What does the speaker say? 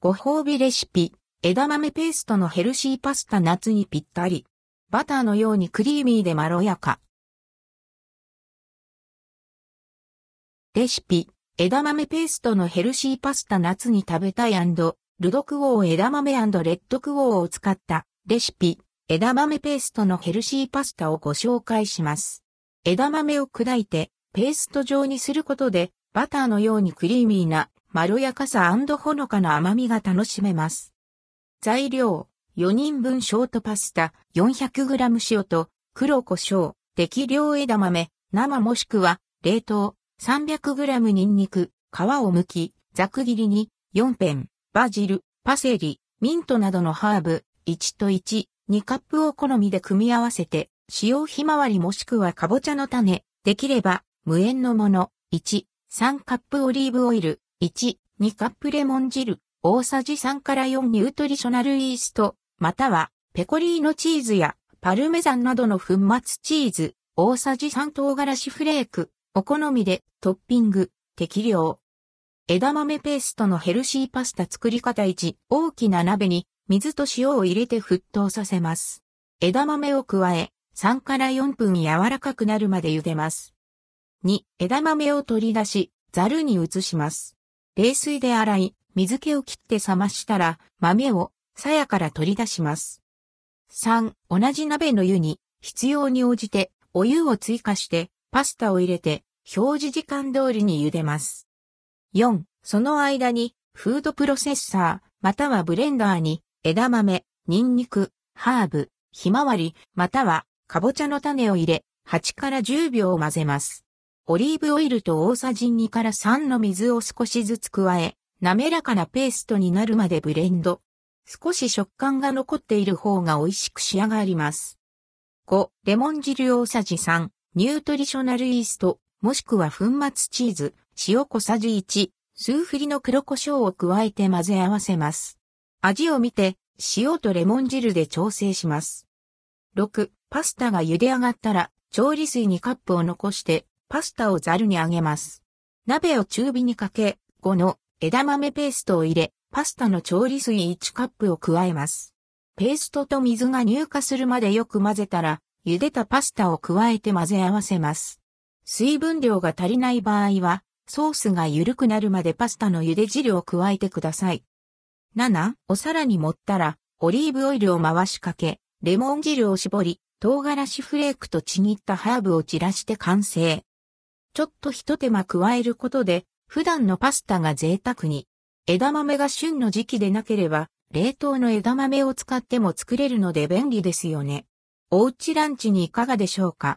ご褒美レシピ、枝豆ペーストのヘルシーパスタ夏にぴったり。バターのようにクリーミーでまろやか。レシピ、枝豆ペーストのヘルシーパスタ夏に食べたいルドクオー枝豆レッドクオーを使ったレシピ、枝豆ペーストのヘルシーパスタをご紹介します。枝豆を砕いてペースト状にすることでバターのようにクリーミーなまろやかさほのかな甘みが楽しめます。材料、4人分ショートパスタ 400g 塩と黒胡椒、適量枝豆、生もしくは冷凍 300g ニンニク、皮を剥き、ざく切りに4ペン、バジル、パセリ、ミントなどのハーブ、1と1、2カップを好みで組み合わせて、塩ひまわりもしくはかぼちゃの種、できれば無塩のもの、1、3カップオリーブオイル、1、2カップレモン汁、大さじ3から4ニュートリショナルイースト、またはペコリーノチーズやパルメザンなどの粉末チーズ、大さじ3唐辛子フレーク、お好みでトッピング、適量。枝豆ペーストのヘルシーパスタ作り方1、大きな鍋に水と塩を入れて沸騰させます。枝豆を加え、3から4分柔らかくなるまで茹でます。2、枝豆を取り出し、ザルに移します。冷水で洗い、水気を切って冷ましたら、豆を鞘から取り出します。3、同じ鍋の湯に必要に応じてお湯を追加してパスタを入れて表示時間通りに茹でます。4、その間にフードプロセッサーまたはブレンダーに枝豆、ニンニク、ハーブ、ひまわりまたはかぼちゃの種を入れ8から10秒混ぜます。オリーブオイルと大さじ2から3の水を少しずつ加え、滑らかなペーストになるまでブレンド。少し食感が残っている方が美味しく仕上がります。5、レモン汁大さじ3、ニュートリショナルイースト、もしくは粉末チーズ、塩小さじ1、数振りの黒胡椒を加えて混ぜ合わせます。味を見て、塩とレモン汁で調整します。6、パスタが茹で上がったら、調理水にカップを残してパスタをザルにあげます。鍋を中火にかけ、5の枝豆ペーストを入れ、パスタの調理水1カップを加えます。ペーストと水が乳化するまでよく混ぜたら、茹でたパスタを加えて混ぜ合わせます。水分量が足りない場合は、ソースが緩くなるまでパスタの茹で汁を加えてください。7、お皿に盛ったら、オリーブオイルを回しかけ、レモン汁を絞り、唐辛子フレークとちぎったハーブを散らして完成。ちょっと一手間加えることで、普段のパスタが贅沢に。枝豆が旬の時期でなければ、冷凍の枝豆を使っても作れるので便利ですよね。おうちランチにいかがでしょうか？